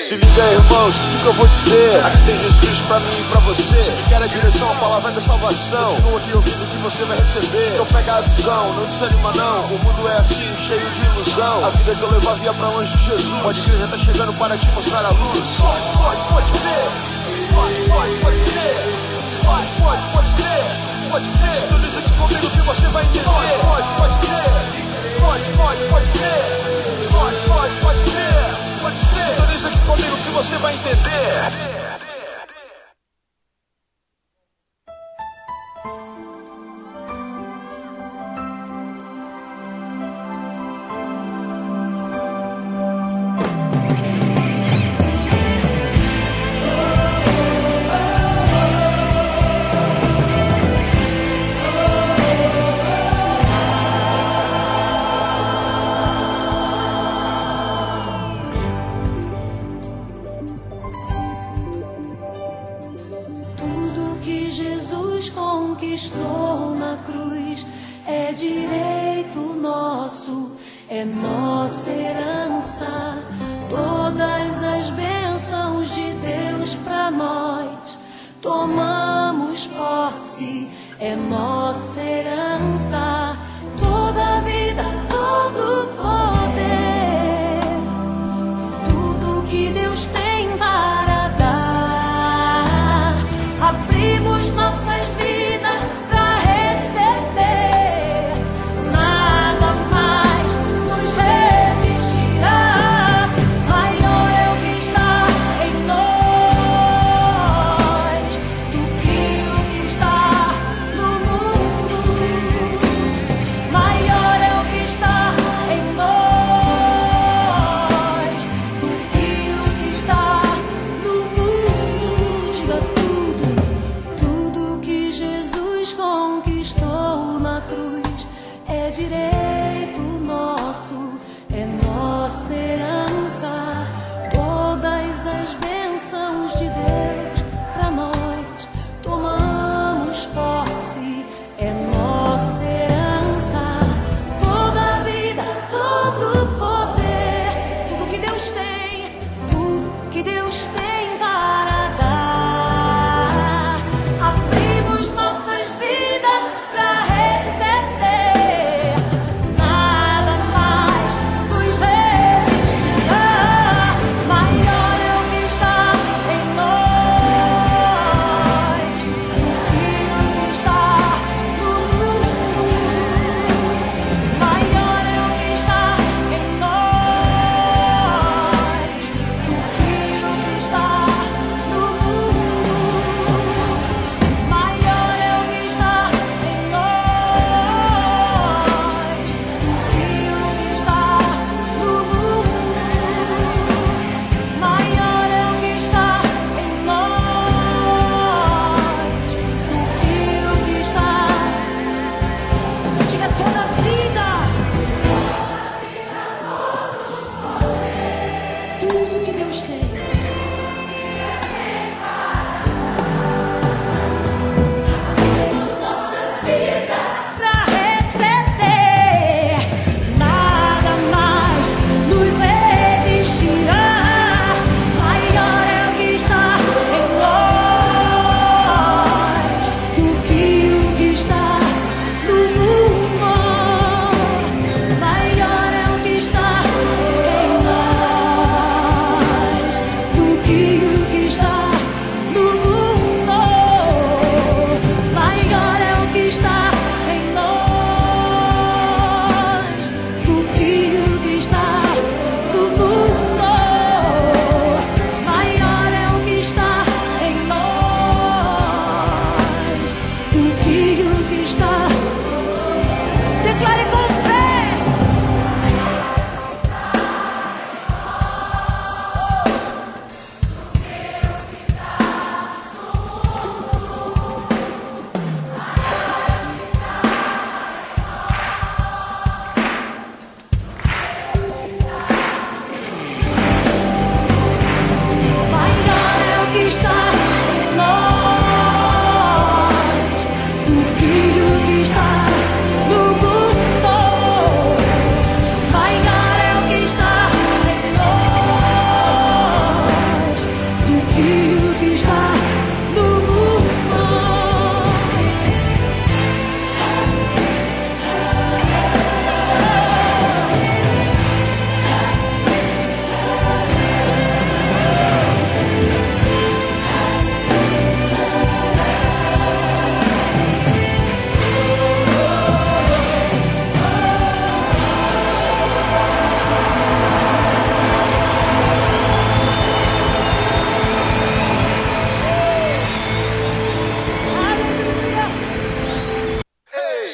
Se liga, irmãos, o que eu vou dizer? Aqui tem Jesus Cristo pra mim e pra você. Se quer a direção, a palavra da salvação. Continua aqui ouvindo o que você vai receber. Então pega a visão, não desanima não. O mundo é assim, cheio de ilusão. A vida que eu levo via pra longe de Jesus. Pode crer, já tá chegando para te mostrar a luz. Pode, pode, pode crer. Pode, pode, pode crer. Pode, pode, pode crer. Pode crer. Sintoniza aqui comigo que você vai entender. Pode, pode, pode crer. Pode, pode, pode crer. Você vai entender.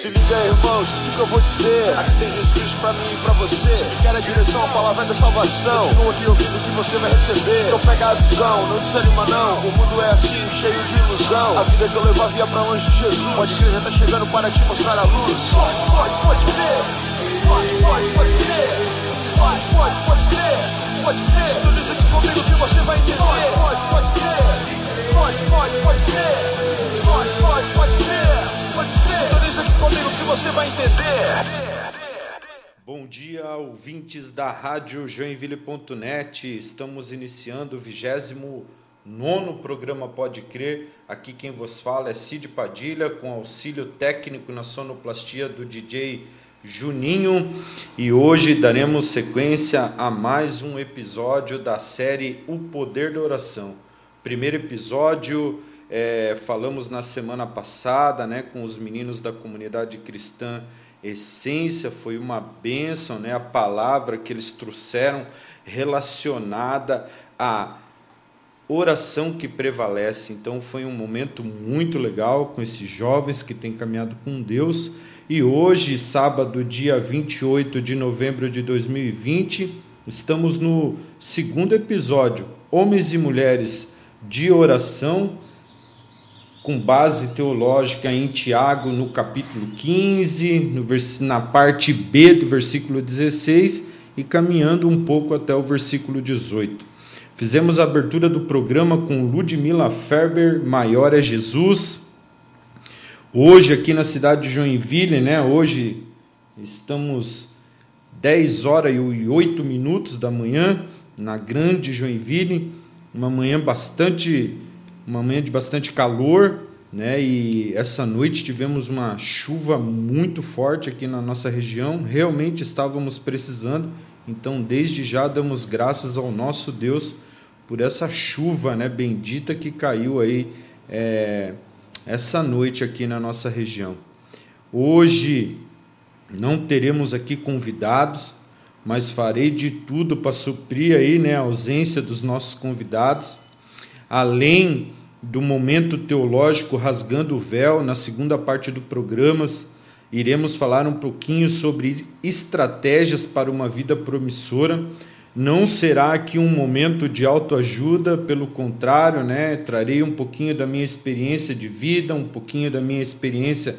Se liga, irmãos, o que, eu vou dizer? Aqui tem Jesus pra mim e pra você. Se quer a direção, a palavra é da salvação. Continua aqui ouvindo o que você vai receber. Então pega a visão, não desanima não. O mundo é assim, cheio de ilusão. A vida que eu levo havia pra longe de Jesus. Pode crer, já tá chegando para te mostrar a luz. Pode, pode, pode crer. Pode, pode, pode crer. Pode, pode, pode crer. Pode crer. Sintoniza aqui comigo que você vai entender. Pode, pode, pode crer. Pode, pode, pode crer. Que você vai entender. Bom dia, ouvintes da Rádio Joinville.net. Estamos iniciando o 29 programa Pode Crer. Aqui quem vos fala é Cid Padilha, com auxílio técnico na sonoplastia do DJ Juninho. E hoje daremos sequência a mais um episódio da série O Poder da Oração. Primeiro episódio, é, falamos na semana passada né, com os meninos da comunidade cristã essência, foi uma bênção, né? A palavra que eles trouxeram relacionada à oração que prevalece. Então foi um momento muito legal com esses jovens que têm caminhado com Deus. E hoje, sábado, dia 28 de novembro de 2020, estamos no segundo episódio, Homens e Mulheres de Oração com base teológica em Tiago, no capítulo 15, no vers... na parte B do versículo 16 e caminhando um pouco até o versículo 18. Fizemos a abertura do programa com Ludmila Ferber, Maior é Jesus. Hoje, aqui na cidade de Joinville, né? Hoje estamos 10 horas e 8 minutos da manhã, na grande Joinville, uma manhã bastante uma manhã de bastante calor, né? E essa noite tivemos uma chuva muito forte aqui na nossa região. Realmente estávamos precisando. Então, desde já damos graças ao nosso Deus por essa chuva, né? Bendita que caiu aí é, essa noite aqui na nossa região. Hoje não teremos aqui convidados, mas farei de tudo para suprir aí, né, a ausência dos nossos convidados. Além do momento teológico Rasgando o Véu, na segunda parte do programa, iremos falar um pouquinho sobre estratégias para uma vida promissora. Não será aqui um momento de autoajuda, pelo contrário, né? Trarei um pouquinho da minha experiência de vida, um pouquinho da minha experiência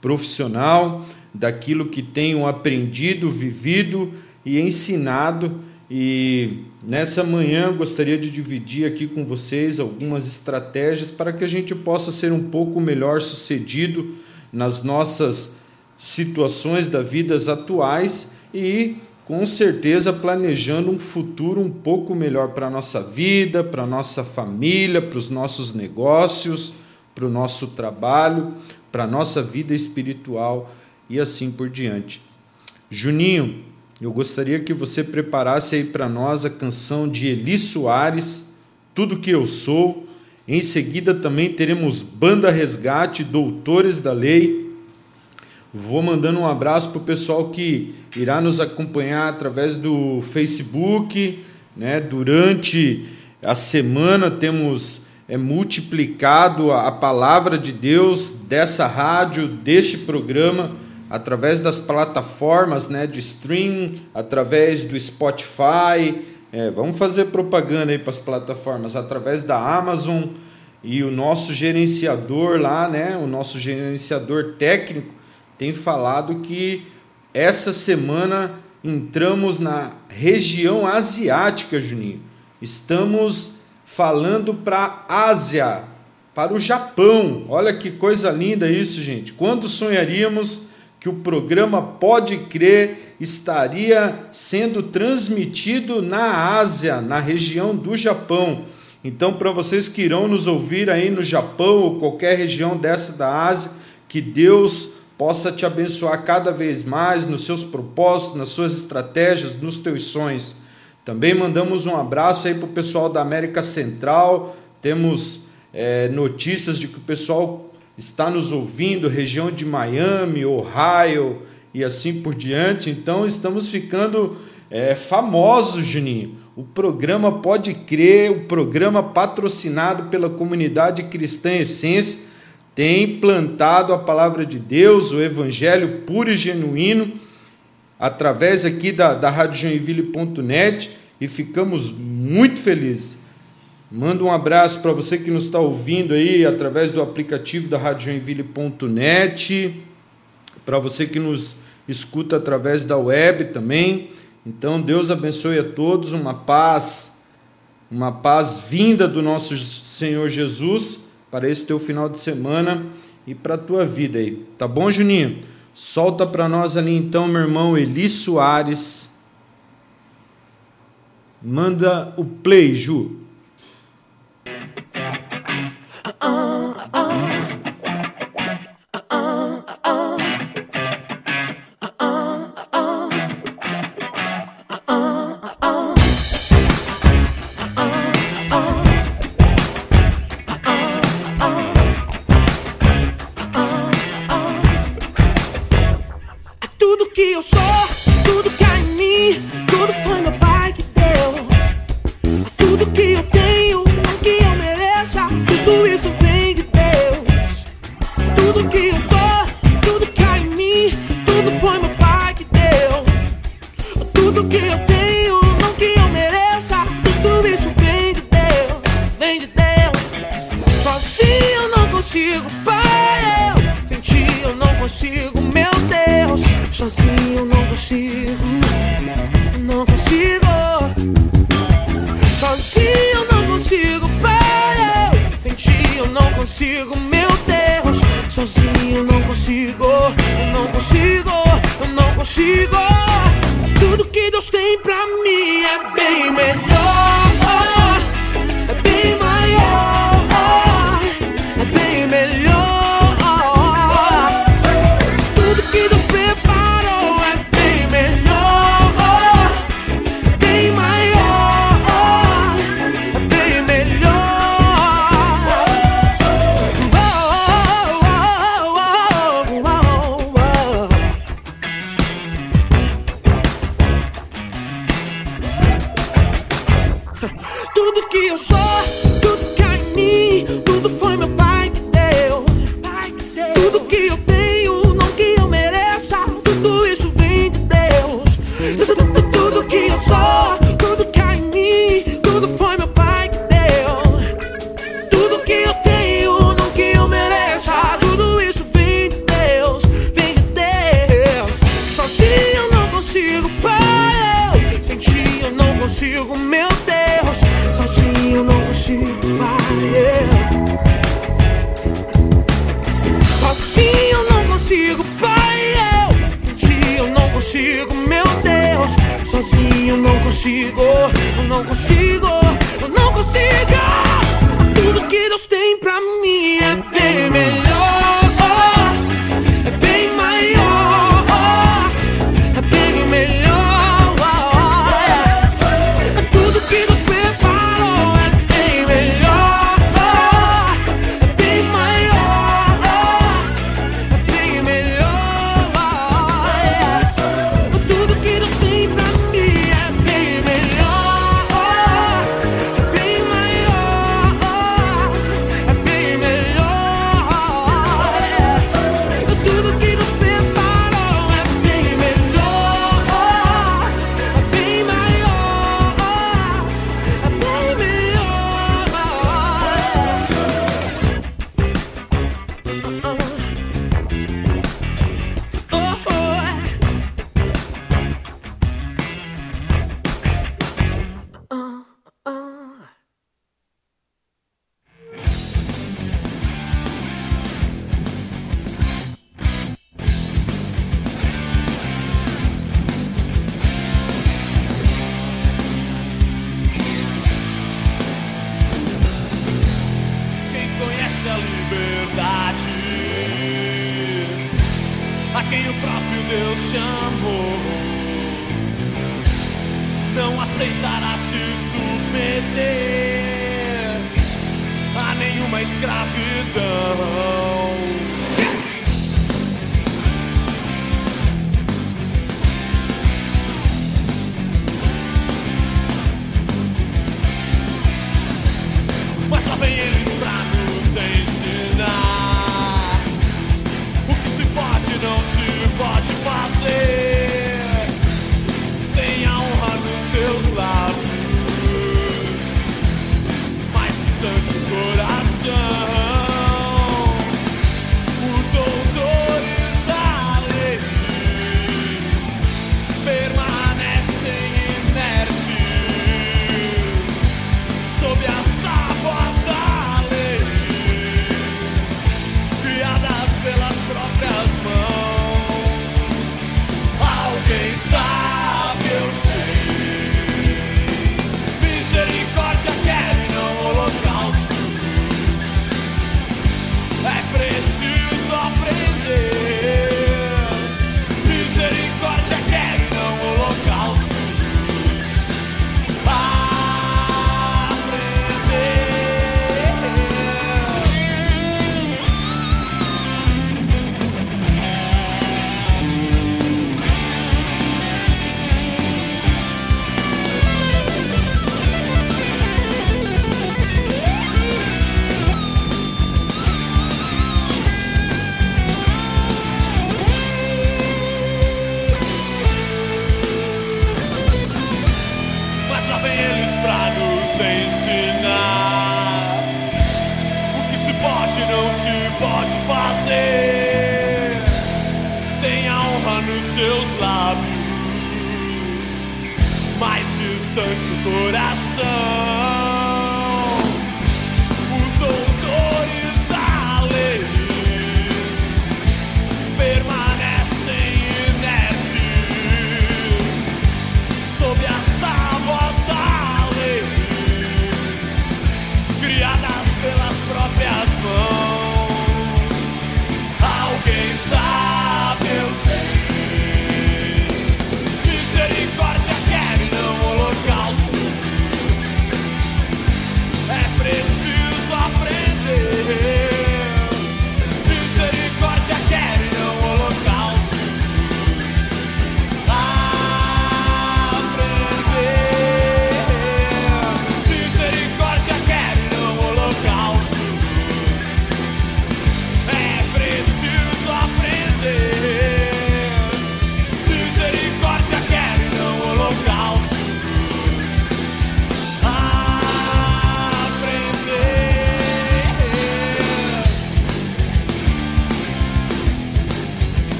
profissional, daquilo que tenho aprendido, vivido e ensinado e nessa manhã gostaria de dividir aqui com vocês algumas estratégias para que a gente possa ser um pouco melhor sucedido nas nossas situações da vida atuais e com certeza planejando um futuro um pouco melhor para a nossa vida, para a nossa família, para os nossos negócios, para o nosso trabalho, para a nossa vida espiritual e assim por diante. Juninho, eu gostaria que você preparasse aí para nós a canção de Eli Soares, Tudo que eu sou. Em seguida também teremos Banda Resgate, Doutores da Lei. Vou mandando um abraço para o pessoal que irá nos acompanhar através do Facebook, né? Durante a semana temos é, multiplicado a, a palavra de Deus dessa rádio, deste programa através das plataformas né, de streaming, através do Spotify. É, vamos fazer propaganda aí para as plataformas, através da Amazon e o nosso gerenciador lá, né, o nosso gerenciador técnico, tem falado que essa semana entramos na região asiática, Juninho. Estamos falando para a Ásia, para o Japão. Olha que coisa linda isso, gente. Quando sonharíamos que o programa Pode Crer estaria sendo transmitido na Ásia, na região do Japão. Então, para vocês que irão nos ouvir aí no Japão ou qualquer região dessa da Ásia, que Deus possa te abençoar cada vez mais nos seus propósitos, nas suas estratégias, nos teus sonhos. Também mandamos um abraço aí para o pessoal da América Central. Temos é, notícias de que o pessoal está nos ouvindo, região de Miami, Ohio e assim por diante. Então estamos ficando é, famosos, Juninho. O programa Pode Crer, o programa patrocinado pela comunidade cristã Essência, tem plantado a palavra de Deus, o evangelho puro e genuíno, através aqui da, da Joinville.net e ficamos muito felizes. Manda um abraço para você que nos está ouvindo aí através do aplicativo da Joinville.net, para você que nos escuta através da web também. Então, Deus abençoe a todos, uma paz, uma paz vinda do nosso Senhor Jesus para esse teu final de semana e para a tua vida aí. Tá bom, Juninho? Solta para nós ali então, meu irmão Eli Soares. Manda o play, Ju.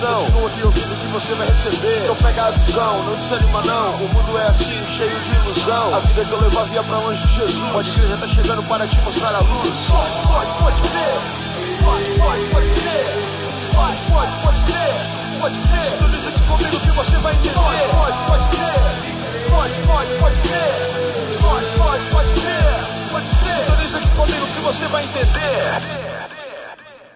Salvação. Continua aqui ouvindo o que você vai receber. Então pega a visão, não desanima não. O mundo é assim, cheio de ilusão. A vida que eu levo via pra longe de Jesus. Pode crer, já tá chegando para te mostrar a luz. Pode, pode, pode crer. Pode, pode, pode crer. Pode, pode, pode crer. Pode crer. Sintoniza aqui comigo que você vai entender. Pode, pode, pode crer. Pode, pode, pode crer. Pode, pode, pode crer. Pode crer. Sintoniza aqui comigo que você vai entender.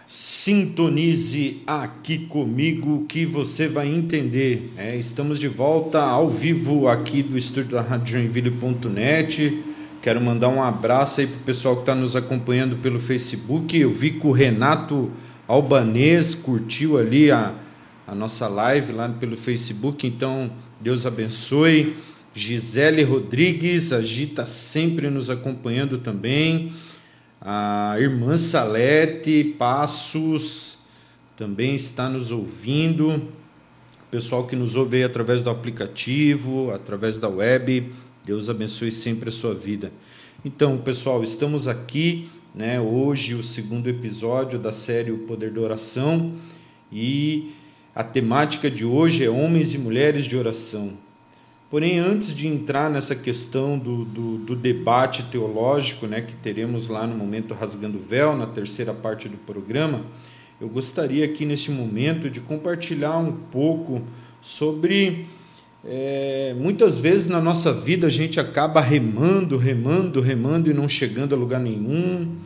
Sintonize aqui comigo que você vai entender. É, estamos de volta ao vivo aqui do estúdio da Rádio Joinville.net. Quero mandar um abraço aí pro pessoal que está nos acompanhando pelo Facebook. Eu vi que o Renato Albanês curtiu ali a, a nossa live lá pelo Facebook. Então, Deus abençoe. Gisele Rodrigues, a Gi está sempre nos acompanhando também. A irmã Salete Passos também está nos ouvindo. O pessoal que nos ouve aí através do aplicativo, através da web, Deus abençoe sempre a sua vida. Então, pessoal, estamos aqui, né, hoje o segundo episódio da série O Poder da Oração e a temática de hoje é homens e mulheres de oração. Porém, antes de entrar nessa questão do, do, do, debate teológico, né, que teremos lá no momento Rasgando Véu, na terceira parte do programa, eu gostaria aqui neste momento de compartilhar um pouco sobre. É, muitas vezes na nossa vida a gente acaba remando, remando, remando e não chegando a lugar nenhum,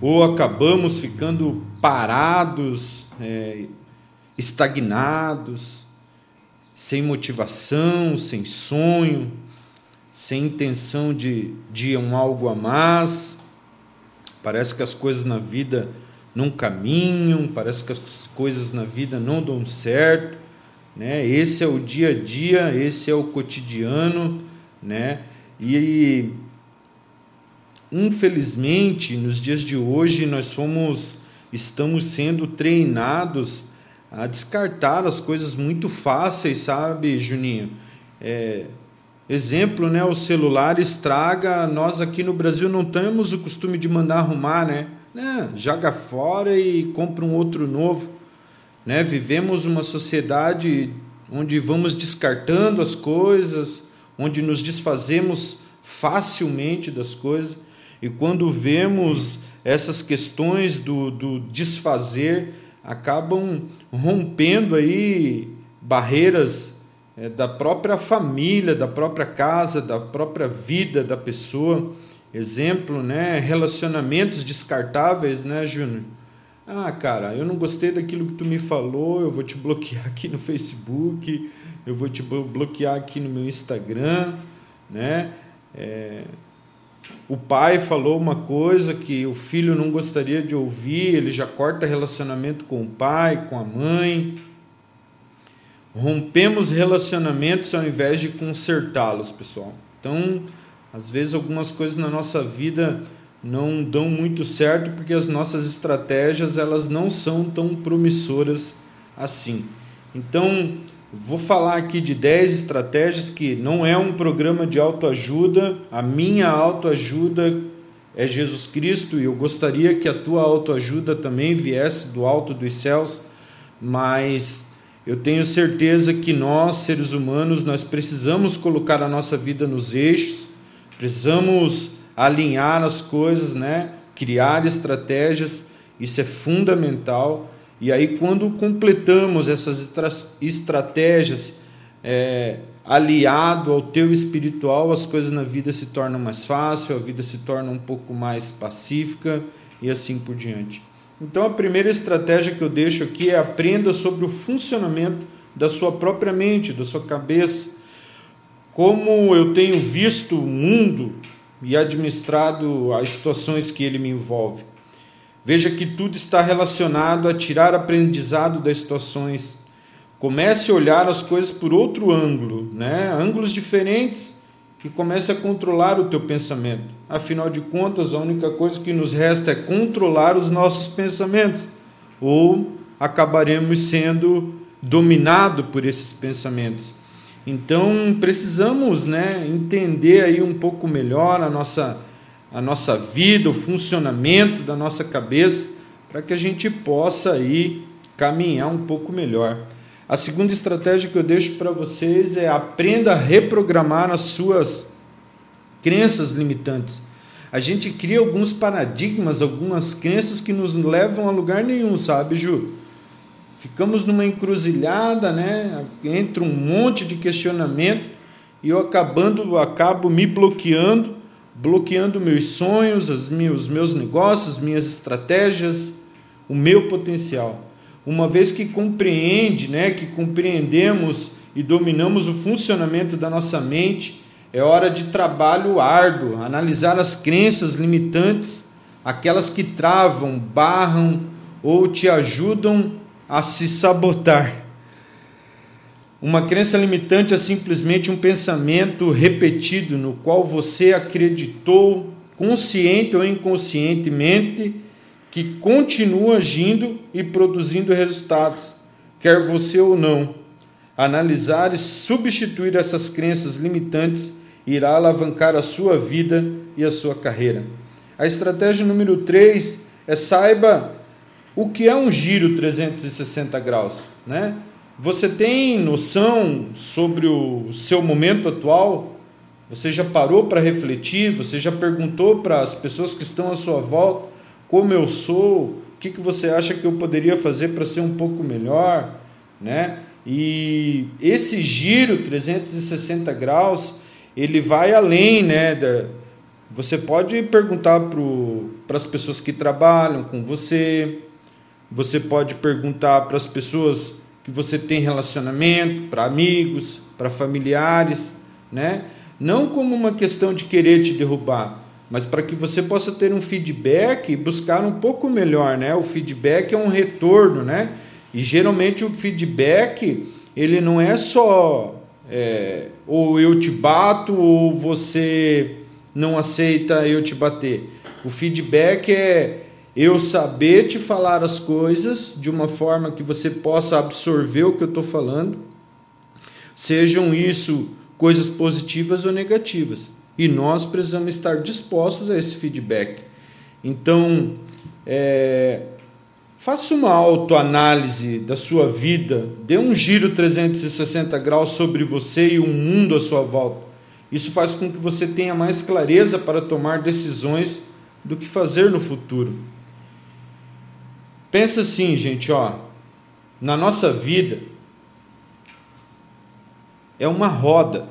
ou acabamos ficando parados, é, estagnados sem motivação, sem sonho, sem intenção de, de um algo a mais. Parece que as coisas na vida não caminham, parece que as coisas na vida não dão certo, né? Esse é o dia a dia, esse é o cotidiano, né? E infelizmente, nos dias de hoje nós somos estamos sendo treinados a descartar as coisas muito fáceis, sabe, Juninho? É, exemplo, né? O celular estraga, nós aqui no Brasil não temos o costume de mandar arrumar, né? né? Joga fora e compra um outro novo. Né? Vivemos uma sociedade onde vamos descartando as coisas, onde nos desfazemos facilmente das coisas, e quando vemos essas questões do, do desfazer, acabam rompendo aí barreiras é, da própria família, da própria casa, da própria vida da pessoa. Exemplo, né? Relacionamentos descartáveis, né, Júnior? Ah, cara, eu não gostei daquilo que tu me falou, eu vou te bloquear aqui no Facebook, eu vou te bloquear aqui no meu Instagram, né? É, o pai falou uma coisa que o filho não gostaria de ouvir, ele já corta relacionamento com o pai, com a mãe. Rompemos relacionamentos ao invés de consertá-los, pessoal. Então, às vezes, algumas coisas na nossa vida não dão muito certo porque as nossas estratégias elas não são tão promissoras assim. Então, vou falar aqui de 10 estratégias que não é um programa de autoajuda, a minha autoajuda é Jesus Cristo e eu gostaria que a tua autoajuda também viesse do alto dos céus, mas eu tenho certeza que nós, seres humanos, nós precisamos colocar a nossa vida nos eixos, precisamos alinhar as coisas, né? Criar estratégias, isso é fundamental. E aí, quando completamos essas estratégias é, aliado ao teu espiritual, as coisas na vida se tornam mais fáceis, a vida se torna um pouco mais pacífica e assim por diante. Então, a primeira estratégia que eu deixo aqui é aprenda sobre o funcionamento da sua própria mente, da sua cabeça. Como eu tenho visto o mundo e administrado as situações que ele me envolve. Veja que tudo está relacionado a tirar aprendizado das situações. Comece a olhar as coisas por outro ângulo, né? ângulos diferentes e comece a controlar o teu pensamento. Afinal de contas, a única coisa que nos resta é controlar os nossos pensamentos, ou acabaremos sendo dominados por esses pensamentos. Então, precisamos, né, entender aí um pouco melhor a nossa a nossa vida, o funcionamento da nossa cabeça, para que a gente possa aí caminhar um pouco melhor. A segunda estratégia que eu deixo para vocês é aprenda a reprogramar as suas crenças limitantes. A gente cria alguns paradigmas, algumas crenças que nos levam a lugar nenhum, sabe, Ju? Ficamos numa encruzilhada, né? Entra um monte de questionamento e eu acabando, acabo me bloqueando, bloqueando meus sonhos, os meus, meus negócios, minhas estratégias, o meu potencial uma vez que compreende, né, que compreendemos e dominamos o funcionamento da nossa mente, é hora de trabalho árduo, analisar as crenças limitantes, aquelas que travam, barram ou te ajudam a se sabotar. Uma crença limitante é simplesmente um pensamento repetido no qual você acreditou, consciente ou inconscientemente, que continua agindo e produzindo resultados, quer você ou não. Analisar e substituir essas crenças limitantes irá alavancar a sua vida e a sua carreira. A estratégia número 3 é saiba o que é um giro 360 graus, né? Você tem noção sobre o seu momento atual? Você já parou para refletir? Você já perguntou para as pessoas que estão à sua volta como eu sou, o que, que você acha que eu poderia fazer para ser um pouco melhor, né? E esse giro 360 graus, ele vai além, né? Você pode perguntar para as pessoas que trabalham com você, você pode perguntar para as pessoas que você tem relacionamento, para amigos, para familiares, né? Não como uma questão de querer te derrubar, mas para que você possa ter um feedback e buscar um pouco melhor, né? O feedback é um retorno, né? E geralmente o feedback ele não é só é, ou eu te bato ou você não aceita eu te bater. O feedback é eu saber te falar as coisas de uma forma que você possa absorver o que eu estou falando, sejam isso coisas positivas ou negativas. E nós precisamos estar dispostos a esse feedback. Então, é, faça uma autoanálise da sua vida, dê um giro 360 graus sobre você e o mundo à sua volta. Isso faz com que você tenha mais clareza para tomar decisões do que fazer no futuro. Pensa assim, gente, ó, na nossa vida é uma roda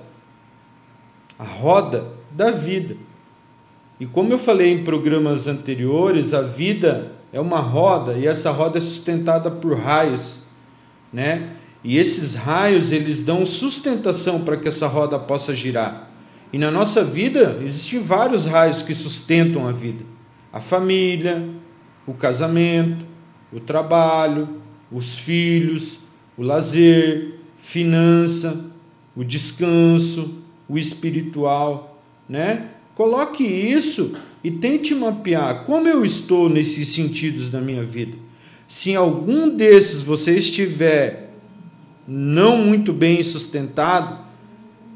a roda da vida. E como eu falei em programas anteriores, a vida é uma roda e essa roda é sustentada por raios, né? E esses raios eles dão sustentação para que essa roda possa girar. E na nossa vida existem vários raios que sustentam a vida: a família, o casamento, o trabalho, os filhos, o lazer, finança, o descanso, o espiritual, né? Coloque isso e tente mapear como eu estou nesses sentidos da minha vida. Se em algum desses você estiver não muito bem sustentado,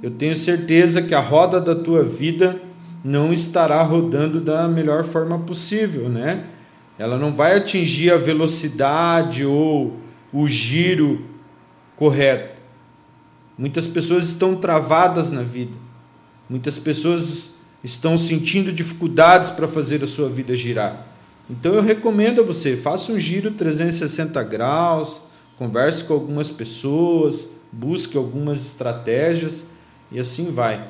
eu tenho certeza que a roda da tua vida não estará rodando da melhor forma possível, né? Ela não vai atingir a velocidade ou o giro correto. Muitas pessoas estão travadas na vida. Muitas pessoas estão sentindo dificuldades para fazer a sua vida girar. Então eu recomendo a você, faça um giro 360 graus, converse com algumas pessoas, busque algumas estratégias e assim vai.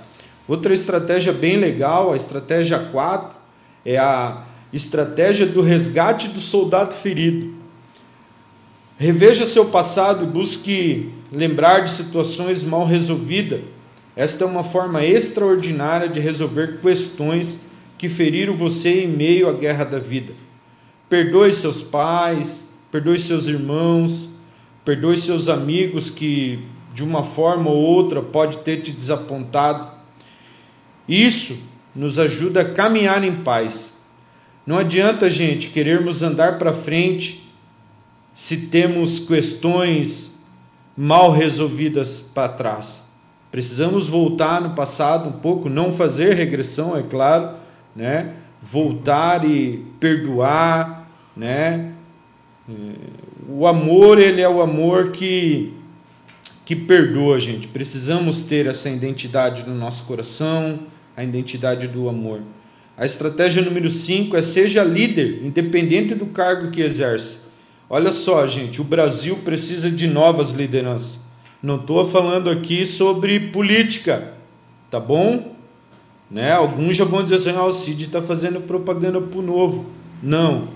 Outra estratégia bem legal, a estratégia 4, é a estratégia do resgate do soldado ferido. Reveja seu passado e busque lembrar de situações mal resolvidas. Esta é uma forma extraordinária de resolver questões que feriram você em meio à guerra da vida. Perdoe seus pais, perdoe seus irmãos, perdoe seus amigos que de uma forma ou outra pode ter te desapontado. Isso nos ajuda a caminhar em paz. Não adianta, gente, querermos andar para frente se temos questões mal resolvidas para trás. Precisamos voltar no passado um pouco, não fazer regressão, é claro, né? Voltar e perdoar, né? O amor, ele é o amor que que perdoa, gente. Precisamos ter essa identidade no nosso coração, a identidade do amor. A estratégia número 5 é seja líder, independente do cargo que exerce. Olha só, gente, o Brasil precisa de novas lideranças. Não estou falando aqui sobre política, tá bom? Né? Alguns já vão dizer assim: ah, o Cid está fazendo propaganda para o novo. Não.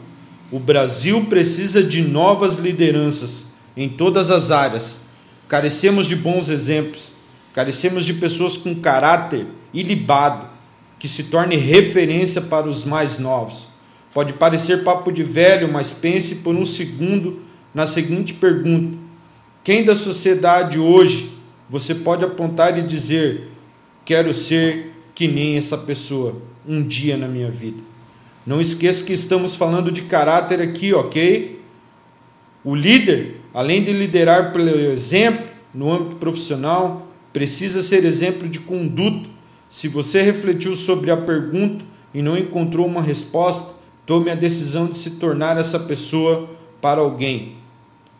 O Brasil precisa de novas lideranças em todas as áreas. Carecemos de bons exemplos, carecemos de pessoas com caráter ilibado, que se torne referência para os mais novos. Pode parecer papo de velho, mas pense por um segundo na seguinte pergunta: quem da sociedade hoje você pode apontar e dizer: quero ser que nem essa pessoa um dia na minha vida? Não esqueça que estamos falando de caráter aqui, ok? O líder além de liderar pelo exemplo no âmbito profissional, precisa ser exemplo de conduta. Se você refletiu sobre a pergunta e não encontrou uma resposta, tome a decisão de se tornar essa pessoa para alguém.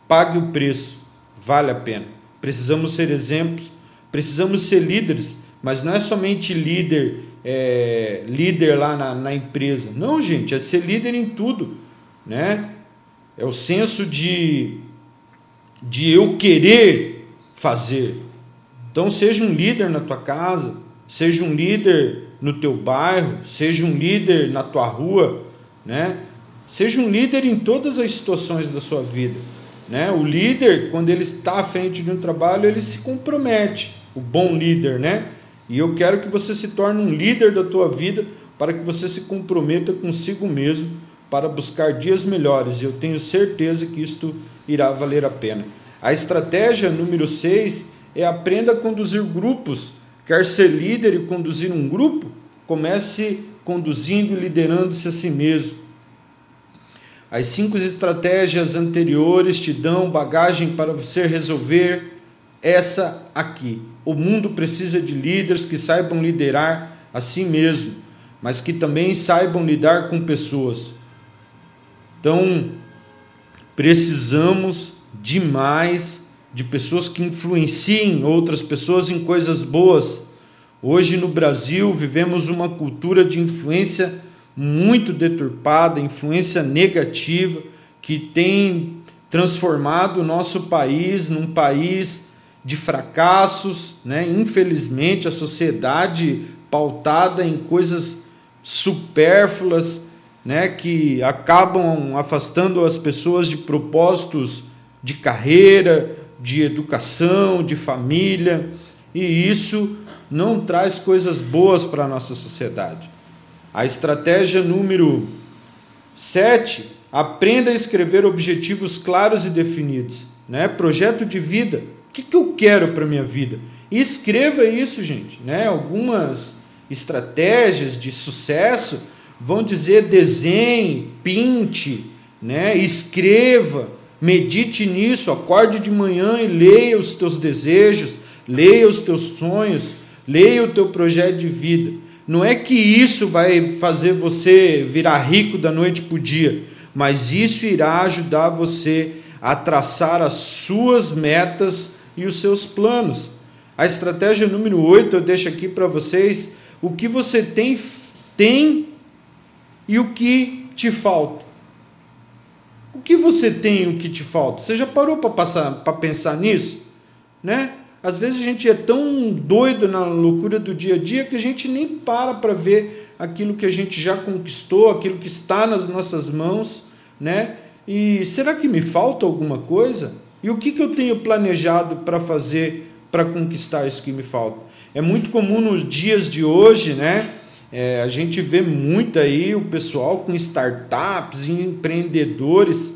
Pague o preço, vale a pena. Precisamos ser exemplos, precisamos ser líderes, mas não é somente líder, é, líder lá na, na empresa. Não, gente, é ser líder em tudo, né? É o senso de de eu querer fazer. Então seja um líder na tua casa, seja um líder no teu bairro, seja um líder na tua rua, né? Seja um líder em todas as situações da sua vida, né? O líder, quando ele está à frente de um trabalho, ele se compromete, o bom líder, né? E eu quero que você se torne um líder da tua vida para que você se comprometa consigo mesmo para buscar dias melhores. Eu tenho certeza que isto irá valer a pena. A estratégia número 6 é aprenda a conduzir grupos. Quer ser líder e conduzir um grupo? Comece conduzindo e liderando-se a si mesmo. As cinco estratégias anteriores te dão bagagem para você resolver essa aqui. O mundo precisa de líderes que saibam liderar a si mesmo, mas que também saibam lidar com pessoas. Então, precisamos demais de pessoas que influenciem outras pessoas em coisas boas. Hoje no Brasil vivemos uma cultura de influência muito deturpada, influência negativa, que tem transformado o nosso país num país de fracassos, né? Infelizmente a sociedade pautada em coisas supérfluas, né, que acabam afastando as pessoas de propósitos de carreira, de educação, de família, e isso não traz coisas boas para a nossa sociedade. A estratégia número 7, aprenda a escrever objetivos claros e definidos, né? Projeto de vida. O que, que eu quero para minha vida? E escreva isso, gente, né? Algumas estratégias de sucesso vão dizer desenhe, pinte, né? escreva, medite nisso, acorde de manhã e leia os teus desejos, leia os teus sonhos, leia o teu projeto de vida. Não é que isso vai fazer você virar rico da noite para o dia, mas isso irá ajudar você a traçar as suas metas e os seus planos. A estratégia número 8 eu deixo aqui para vocês o que você tem, tem e o que te falta. O que você tem o que te falta? Você já parou para pensar nisso? Né? Às vezes a gente é tão doido na loucura do dia a dia que a gente nem para para ver aquilo que a gente já conquistou, aquilo que está nas nossas mãos, né? E será que me falta alguma coisa? E o que, que eu tenho planejado para fazer para conquistar isso que me falta? É muito comum nos dias de hoje, né? É, a gente vê muito aí o pessoal com startups, empreendedores,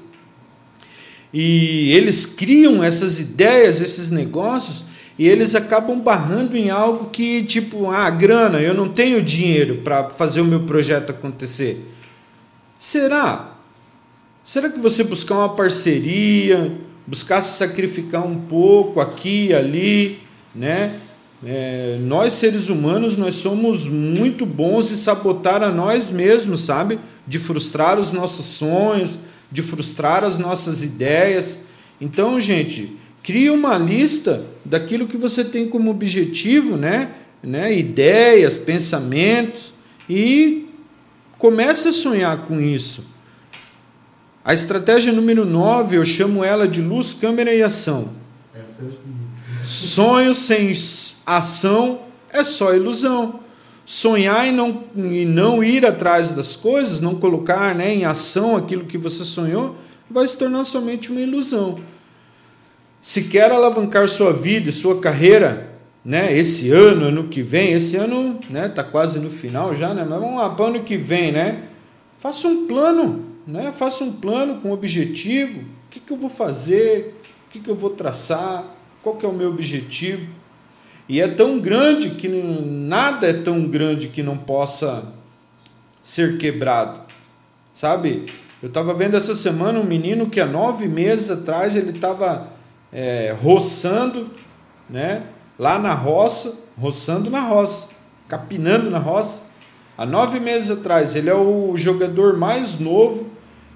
e eles criam essas ideias, esses negócios, e eles acabam barrando em algo que, tipo, ah, grana, eu não tenho dinheiro para fazer o meu projeto acontecer. Será? Será que você buscar uma parceria, buscar se sacrificar um pouco aqui e ali, né? É, nós seres humanos nós somos muito bons em sabotar a nós mesmos, sabe? De frustrar os nossos sonhos, de frustrar as nossas ideias. Então, gente, crie uma lista daquilo que você tem como objetivo, né? né? Ideias, pensamentos e comece a sonhar com isso. A estratégia número 9, eu chamo ela de luz, câmera e ação. Sonho sem ação é só ilusão. Sonhar e não, e não ir atrás das coisas, não colocar né, em ação aquilo que você sonhou, vai se tornar somente uma ilusão. Se quer alavancar sua vida e sua carreira, né, esse ano, ano que vem, esse ano né, tá quase no final já, né, mas vamos lá para ano que vem, né? Faça um plano né? Faça um plano com objetivo. O que, que eu vou fazer? O que, que eu vou traçar? Qual que é o meu objetivo? E é tão grande que nada é tão grande que não possa ser quebrado. Sabe? Eu estava vendo essa semana um menino que há nove meses atrás ele estava é, roçando, né? Lá na roça, roçando na roça, capinando na roça. Há nove meses atrás, ele é o jogador mais novo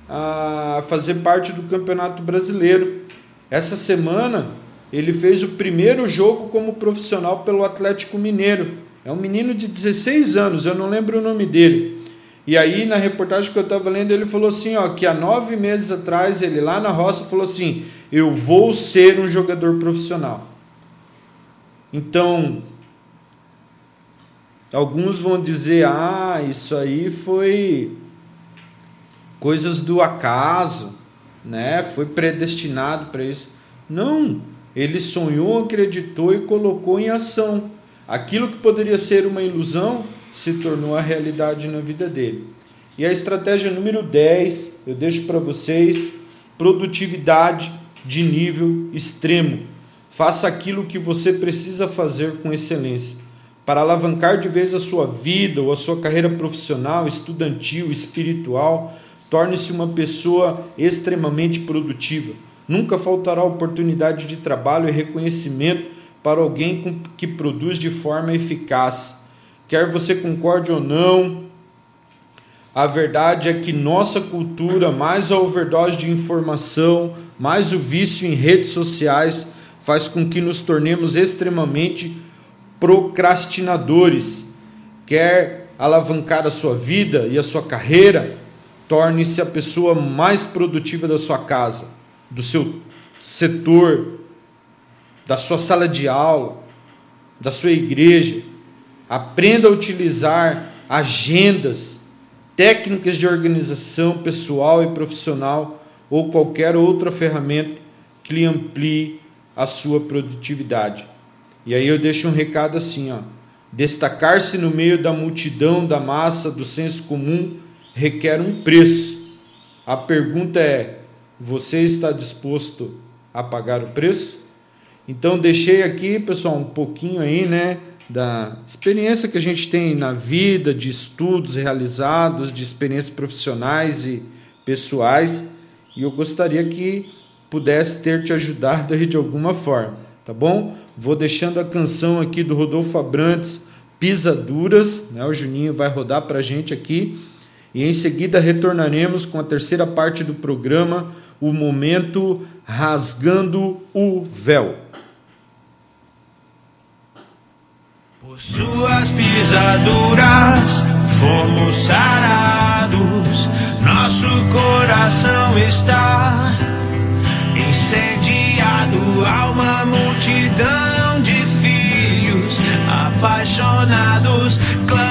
a fazer parte do Campeonato Brasileiro. Essa semana ele fez o primeiro jogo como profissional pelo Atlético Mineiro. É um menino de 16 anos, eu não lembro o nome dele. E aí, na reportagem que eu estava lendo, ele falou assim: ó, que há nove meses atrás, ele lá na roça falou assim: eu vou ser um jogador profissional. Então, alguns vão dizer: ah, isso aí foi coisas do acaso, né? Foi predestinado para isso. Não, ele sonhou, acreditou e colocou em ação. Aquilo que poderia ser uma ilusão se tornou a realidade na vida dele. E a estratégia número 10, eu deixo para vocês, produtividade de nível extremo. Faça aquilo que você precisa fazer com excelência. Para alavancar de vez a sua vida ou a sua carreira profissional, estudantil, espiritual, Torne-se uma pessoa extremamente produtiva. Nunca faltará oportunidade de trabalho e reconhecimento para alguém que produz de forma eficaz. Quer você concorde ou não, a verdade é que nossa cultura, mais a overdose de informação, mais o vício em redes sociais, faz com que nos tornemos extremamente procrastinadores. Quer alavancar a sua vida e a sua carreira? Torne-se a pessoa mais produtiva da sua casa, do seu setor, da sua sala de aula, da sua igreja. Aprenda a utilizar agendas, técnicas de organização pessoal e profissional ou qualquer outra ferramenta que lhe amplie a sua produtividade. E aí eu deixo um recado assim, ó: destacar-se no meio da multidão, da massa, do senso comum requer um preço. A pergunta é: você está disposto a pagar o preço? Então deixei aqui, pessoal, um pouquinho aí, né, da experiência que a gente tem na vida, de estudos realizados, de experiências profissionais e pessoais, e eu gostaria que pudesse ter te ajudado aí de alguma forma, tá bom? Vou deixando a canção aqui do Rodolfo Abrantes, Pisaduras, né? O Juninho vai rodar pra gente aqui. E em seguida retornaremos com a terceira parte do programa o momento rasgando o véu. Por suas pisaduras fomos sarados, nosso coração está incendiado, alma multidão de filhos apaixonados. Clam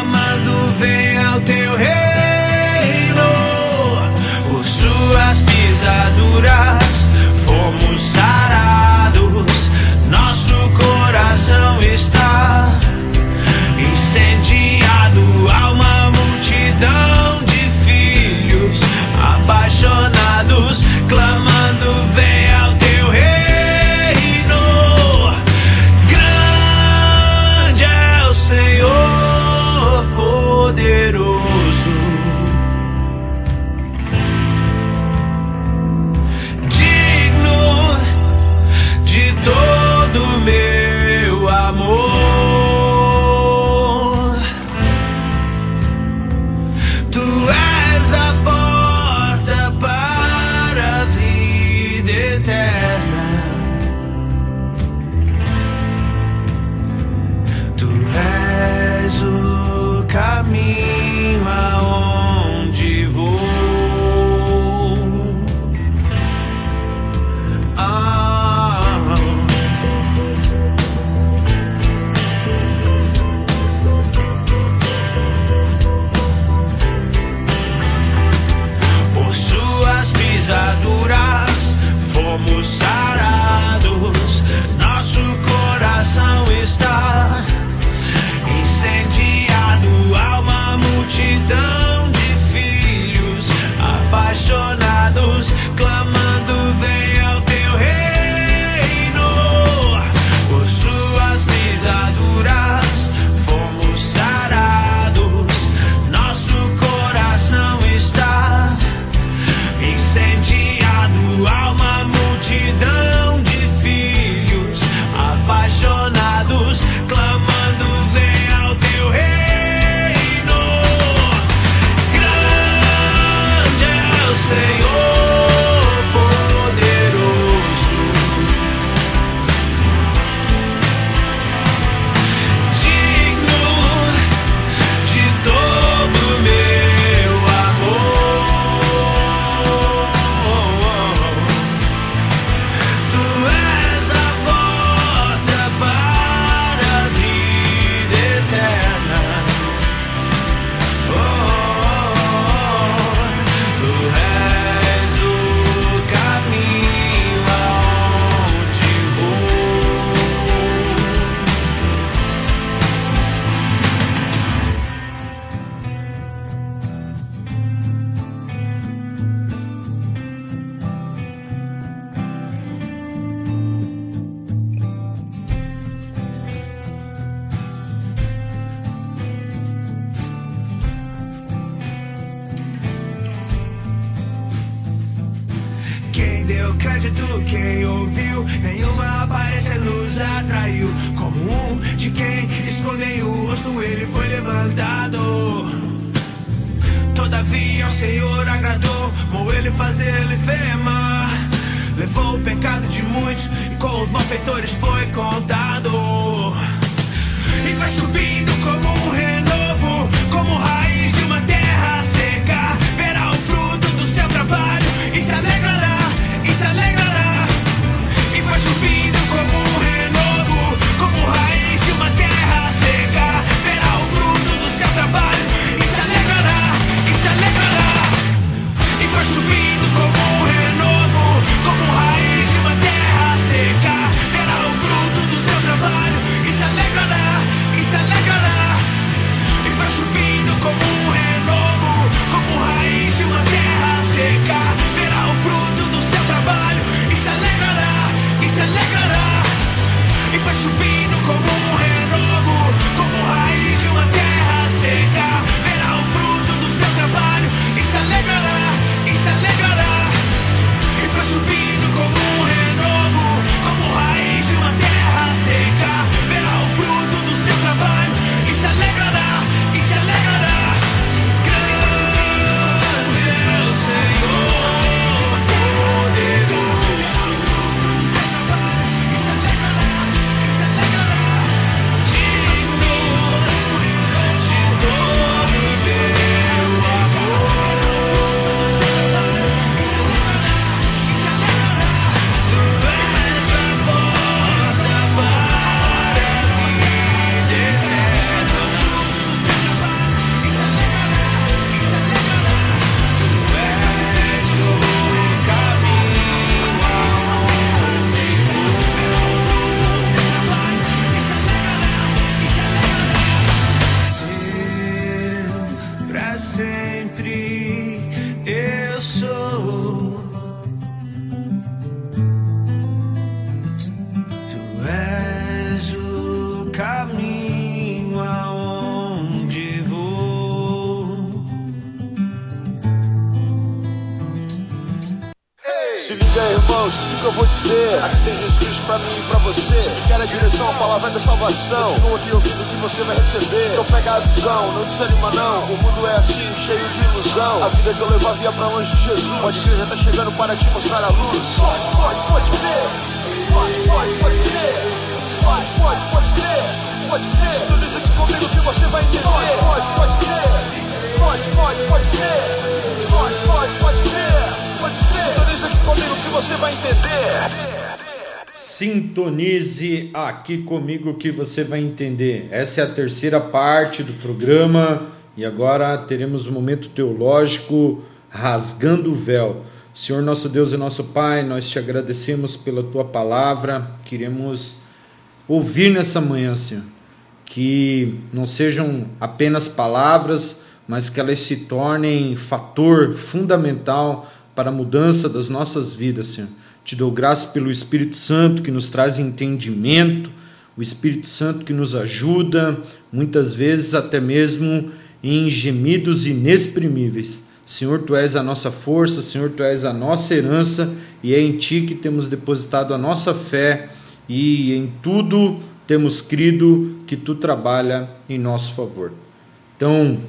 foi contado. E vai subindo como sempre eu sou. Tu és o caminho aonde vou. Hey! Se liga, irmãos, que eu vou dizer. Aqui tem pra mim e pra você. Se quer a direção, a palavra é da salvação. Continua aqui ouvindo o que você vai receber. Então pega a visão, não desanima não. O mundo é assim, cheio de ilusão. A vida que eu levo via pra longe de Jesus. Pode crer, já tá chegando para te mostrar a luz. Pode, pode, pode crer. Pode, pode, pode crer. Pode, pode, pode crer. Pode crer. Sintoniza aqui comigo que você vai entender. Pode, pode, pode crer. Pode, pode, pode crer. Pode, pode, pode crer. Pode crer. Sintoniza aqui comigo que você vai entender. Sintonize aqui comigo que você vai entender. Essa é a terceira parte do programa e agora teremos o um momento teológico rasgando o véu. Senhor nosso Deus e nosso Pai, nós te agradecemos pela tua palavra. Queremos ouvir nessa manhã, Senhor, que não sejam apenas palavras, mas que elas se tornem fator fundamental para a mudança das nossas vidas, Senhor. Te dou graça pelo Espírito Santo que nos traz entendimento, o Espírito Santo que nos ajuda, muitas vezes até mesmo em gemidos inexprimíveis. Senhor, tu és a nossa força, Senhor, tu és a nossa herança e é em ti que temos depositado a nossa fé e em tudo temos crido que tu trabalha em nosso favor. Então,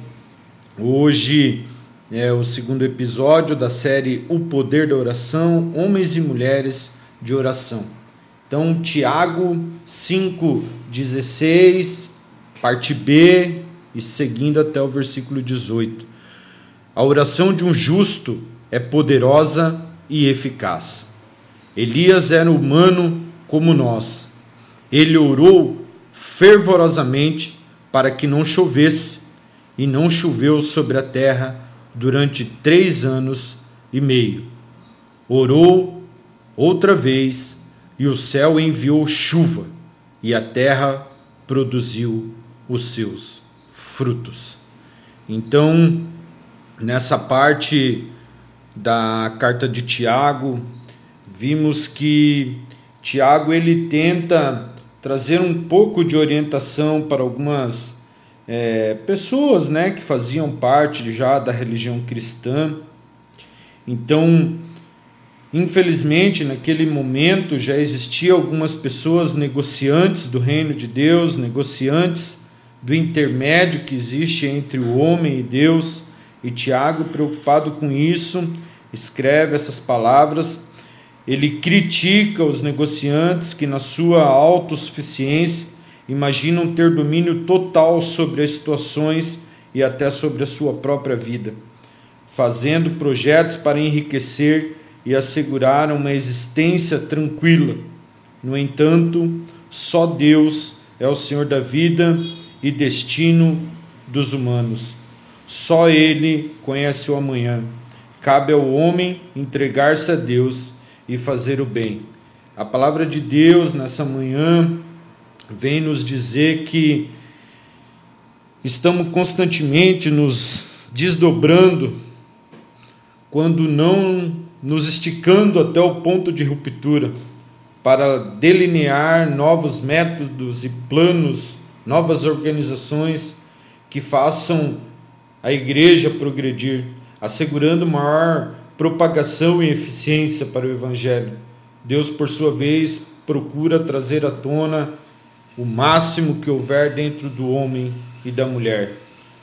hoje é o segundo episódio da série O Poder da Oração, Homens e Mulheres de Oração. Então, Tiago 5,16, parte B, e seguindo até o versículo 18. A oração de um justo é poderosa e eficaz. Elias era humano como nós. Ele orou fervorosamente para que não chovesse, e não choveu sobre a terra durante três anos e meio. Orou outra vez, e o céu enviou chuva, e a terra produziu os seus frutos. Então, nessa parte da carta de Tiago, vimos que Tiago ele tenta trazer um pouco de orientação para algumas é, pessoas né, que faziam parte já da religião cristã. Então, infelizmente, naquele momento já existiam algumas pessoas negociantes do reino de Deus, negociantes do intermédio que existe entre o homem e Deus. E Tiago, preocupado com isso, escreve essas palavras. Ele critica os negociantes que, na sua autossuficiência, imaginam ter domínio total sobre as situações e até sobre a sua própria vida, fazendo projetos para enriquecer e assegurar uma existência tranquila. No entanto, só Deus é o Senhor da vida e destino dos humanos. Só Ele conhece o amanhã. Cabe ao homem entregar-se a Deus e fazer o bem. A palavra de Deus nessa manhã vem nos dizer que estamos constantemente nos desdobrando, quando não nos esticando até o ponto de ruptura, para delinear novos métodos e planos, novas organizações que façam a igreja progredir, assegurando maior propagação e eficiência para o evangelho. Deus, por sua vez, procura trazer à tona o máximo que houver dentro do homem e da mulher.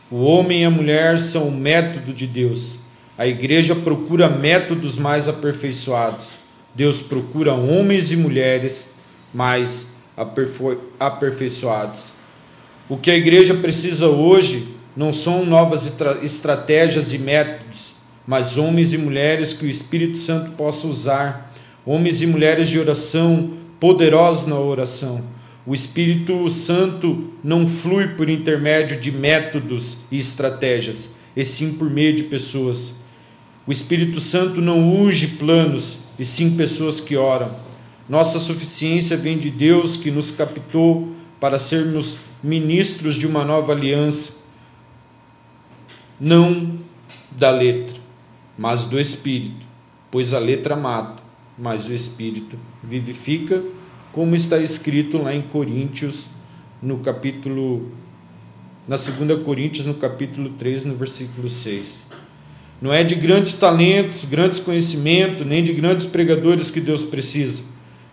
O homem e a mulher são o método de Deus. A igreja procura métodos mais aperfeiçoados. Deus procura homens e mulheres mais aperfeiçoados. O que a igreja precisa hoje não são novas estratégias e métodos, mas homens e mulheres que o Espírito Santo possa usar, homens e mulheres de oração, poderosos na oração o Espírito Santo não flui por intermédio de métodos e estratégias, e sim por meio de pessoas. O Espírito Santo não unge planos, e sim pessoas que oram. Nossa suficiência vem de Deus que nos captou para sermos ministros de uma nova aliança, não da letra, mas do Espírito, pois a letra mata, mas o Espírito vivifica como está escrito lá em Coríntios, no capítulo na 2 Coríntios, no capítulo 3, no versículo 6. Não é de grandes talentos, grandes conhecimentos, nem de grandes pregadores que Deus precisa,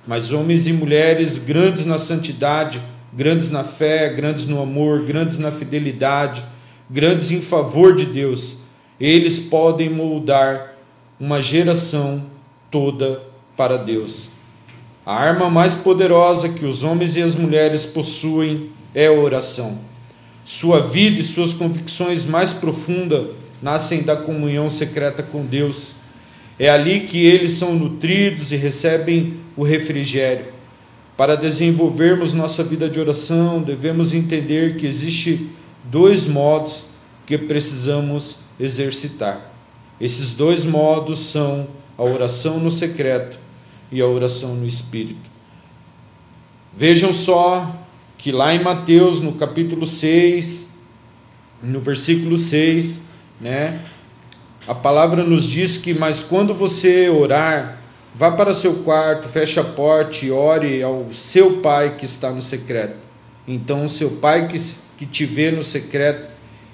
mas homens e mulheres grandes na santidade, grandes na fé, grandes no amor, grandes na fidelidade, grandes em favor de Deus. Eles podem moldar uma geração toda para Deus. A arma mais poderosa que os homens e as mulheres possuem é a oração. Sua vida e suas convicções mais profundas nascem da comunhão secreta com Deus. É ali que eles são nutridos e recebem o refrigério. Para desenvolvermos nossa vida de oração, devemos entender que existe dois modos que precisamos exercitar. Esses dois modos são a oração no secreto e a oração no espírito. Vejam só que lá em Mateus, no capítulo 6, no versículo 6, né? A palavra nos diz que, mas quando você orar, vá para seu quarto, feche a porta e ore ao seu pai que está no secreto. Então, o seu pai que, que te vê no secreto,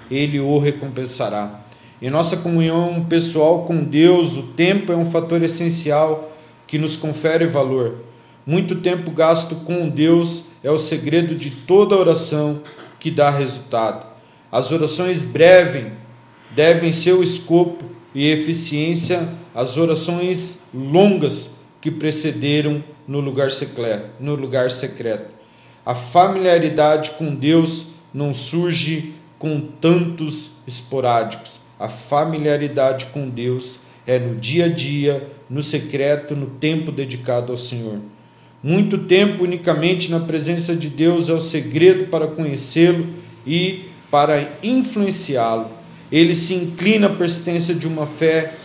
ele o recompensará. Em nossa comunhão pessoal com Deus, o tempo é um fator essencial que nos confere valor. Muito tempo gasto com Deus é o segredo de toda oração que dá resultado. As orações breves devem ser o escopo e eficiência às orações longas que precederam no lugar secreto. No lugar secreto. A familiaridade com Deus não surge com tantos esporádicos. A familiaridade com Deus é no dia a dia, no secreto, no tempo dedicado ao Senhor. Muito tempo unicamente na presença de Deus é o segredo para conhecê-lo e para influenciá-lo ele se inclina à persistência de uma fé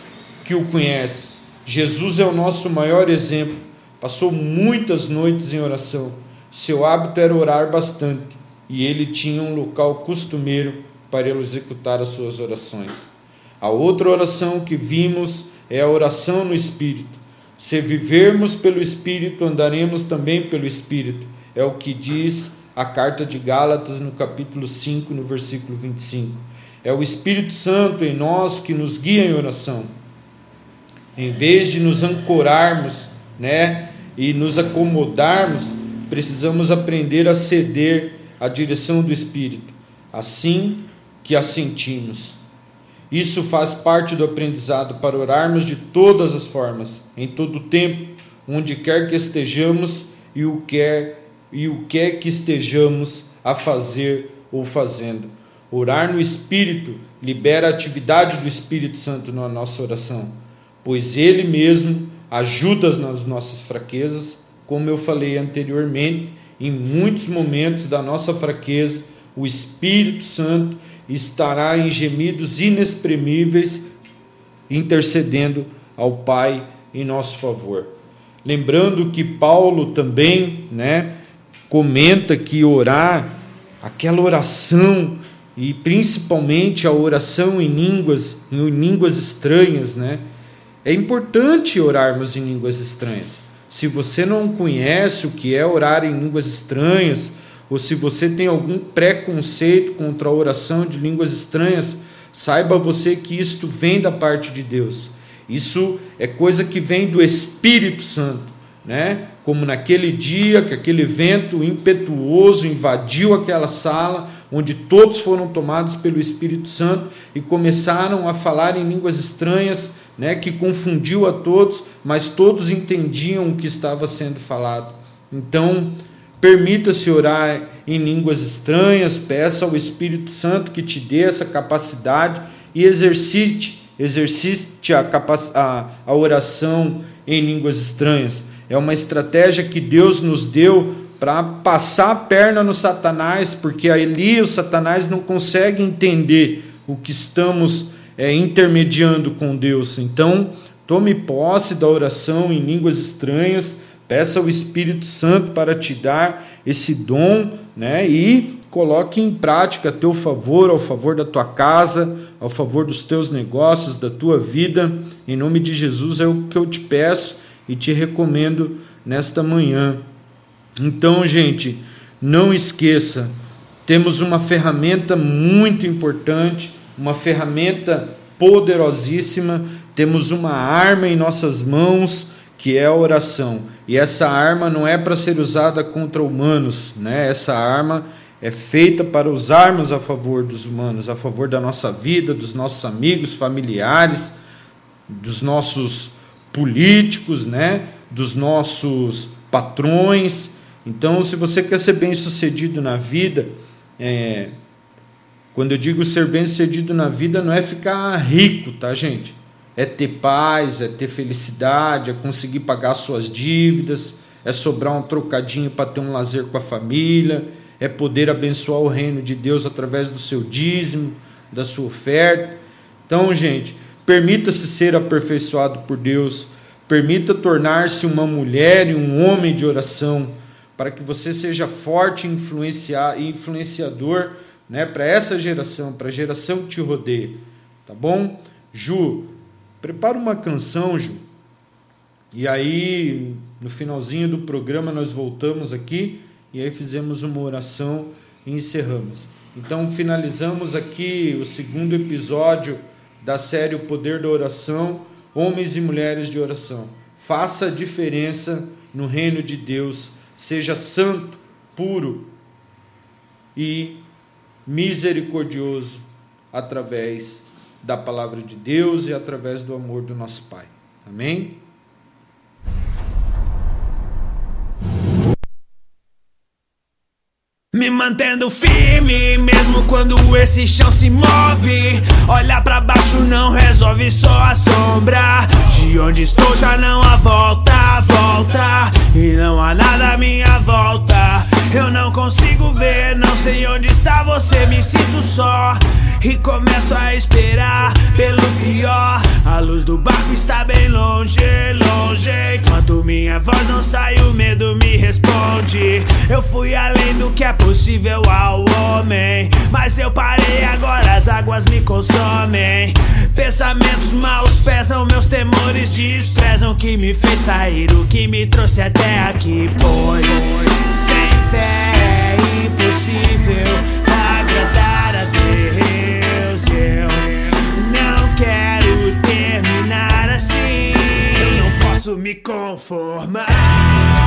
que o conhece. Jesus é o nosso maior exemplo. Passou muitas noites em oração. Seu hábito era orar bastante e ele tinha um local costumeiro para ele executar as suas orações. A outra oração que vimos é a oração no Espírito. Se vivermos pelo Espírito, andaremos também pelo Espírito. É o que diz a carta de Gálatas no capítulo 5, no versículo 25. É o Espírito Santo em nós que nos guia em oração. Em vez de nos ancorarmos, né, e nos acomodarmos, precisamos aprender a ceder à direção do Espírito, assim que a sentimos. Isso faz parte do aprendizado para orarmos de todas as formas, em todo o tempo, onde quer que estejamos e o quer e o que que estejamos a fazer ou fazendo. Orar no Espírito libera a atividade do Espírito Santo na nossa oração, pois Ele mesmo ajuda nas nossas fraquezas, como eu falei anteriormente, em muitos momentos da nossa fraqueza, o Espírito Santo estará em gemidos inexprimíveis, intercedendo ao Pai em nosso favor. Lembrando que Paulo também, né, comenta que orar, aquela oração e principalmente a oração em línguas, em línguas estranhas, né? É importante orarmos em línguas estranhas. Se você não conhece o que é orar em línguas estranhas, ou se você tem algum preconceito contra a oração de línguas estranhas, saiba você que isto vem da parte de Deus. Isso é coisa que vem do Espírito Santo, né? Como naquele dia que aquele vento impetuoso invadiu aquela sala, onde todos foram tomados pelo Espírito Santo e começaram a falar em línguas estranhas, né, que confundiu a todos, mas todos entendiam o que estava sendo falado. Então, permita-se orar em línguas estranhas, peça ao Espírito Santo que te dê essa capacidade e exercite, exercite a, a, a oração em línguas estranhas. É uma estratégia que Deus nos deu para passar a perna no Satanás, porque ali o Satanás não consegue entender o que estamos é, intermediando com Deus. Então, tome posse da oração em línguas estranhas, peça ao Espírito Santo para te dar esse dom, né? E coloque em prática a teu favor, ao favor da tua casa, ao favor dos teus negócios, da tua vida. Em nome de Jesus é o que eu te peço e te recomendo nesta manhã. Então, gente, não esqueça, temos uma ferramenta muito importante, uma ferramenta poderosíssima, temos uma arma em nossas mãos que é a oração. E essa arma não é para ser usada contra humanos, né? Essa arma é feita para usarmos a favor dos humanos, a favor da nossa vida, dos nossos amigos, familiares, dos nossos políticos, né? Dos nossos patrões. Então, se você quer ser bem sucedido na vida, é, quando eu digo ser bem sucedido na vida, não é ficar rico, tá, gente? É ter paz, é ter felicidade, é conseguir pagar suas dívidas, é sobrar um trocadinho para ter um lazer com a família, é poder abençoar o reino de Deus através do seu dízimo, da sua oferta. Então, gente, permita-se ser aperfeiçoado por Deus, permita tornar-se uma mulher e um homem de oração, para que você seja forte e influenciador né, para essa geração, para a geração que te rodeia, tá bom? Ju, prepara uma canção, Ju. E aí, no finalzinho do programa, nós voltamos aqui e aí fizemos uma oração e encerramos. Então, finalizamos aqui o segundo episódio da série O Poder da Oração, Homens e Mulheres de Oração. Faça a diferença no reino de Deus, seja santo, puro e misericordioso através da palavra de Deus e através do amor do nosso Pai. Amém? Me mantendo firme, mesmo quando esse chão se move. Olhar para baixo não resolve só a sombra. De onde estou já não há volta, volta. E não há nada à minha volta. Eu não consigo ver, não sei onde está você, me sinto só. E começo a esperar pelo pior. A luz do barco está bem longe, longe. Enquanto minha voz não sai, o medo me responde. Eu fui além do que é possível ao homem. Mas eu parei, agora as águas me consomem. Pensamentos maus pesam, meus temores desprezam. Que me fez sair, o que me trouxe até aqui. Pois sem fé é impossível agradar posso me conformar.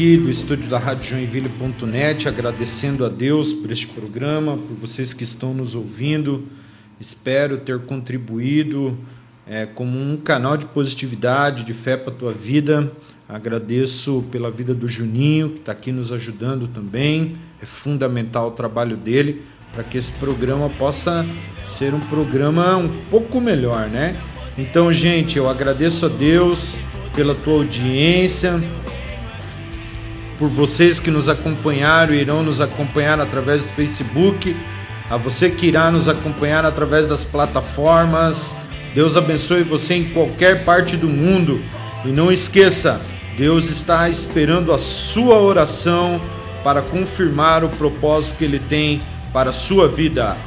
Aqui do estúdio da Rádio Joinville.net, agradecendo a Deus por este programa, por vocês que estão nos ouvindo. Espero ter contribuído é, como um canal de positividade, de fé para a tua vida. Agradeço pela vida do Juninho, que está aqui nos ajudando também. É fundamental o trabalho dele para que esse programa possa ser um programa um pouco melhor, né? Então, gente, eu agradeço a Deus pela tua audiência, por vocês que nos acompanharam e irão nos acompanhar através do Facebook, a você que irá nos acompanhar através das plataformas. Deus abençoe você em qualquer parte do mundo e não esqueça, Deus está esperando a sua oração para confirmar o propósito que ele tem para a sua vida.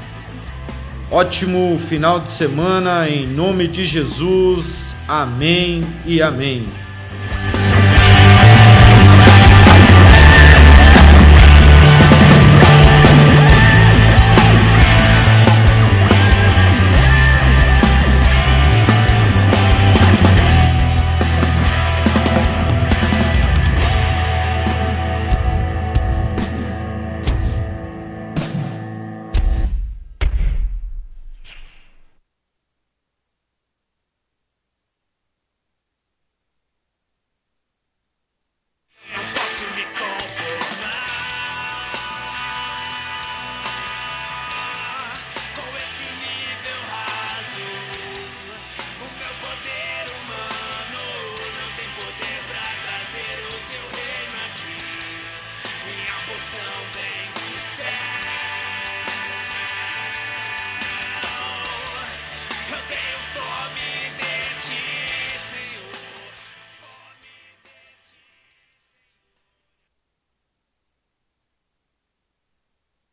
Ótimo final de semana em nome de Jesus. Amém e amém.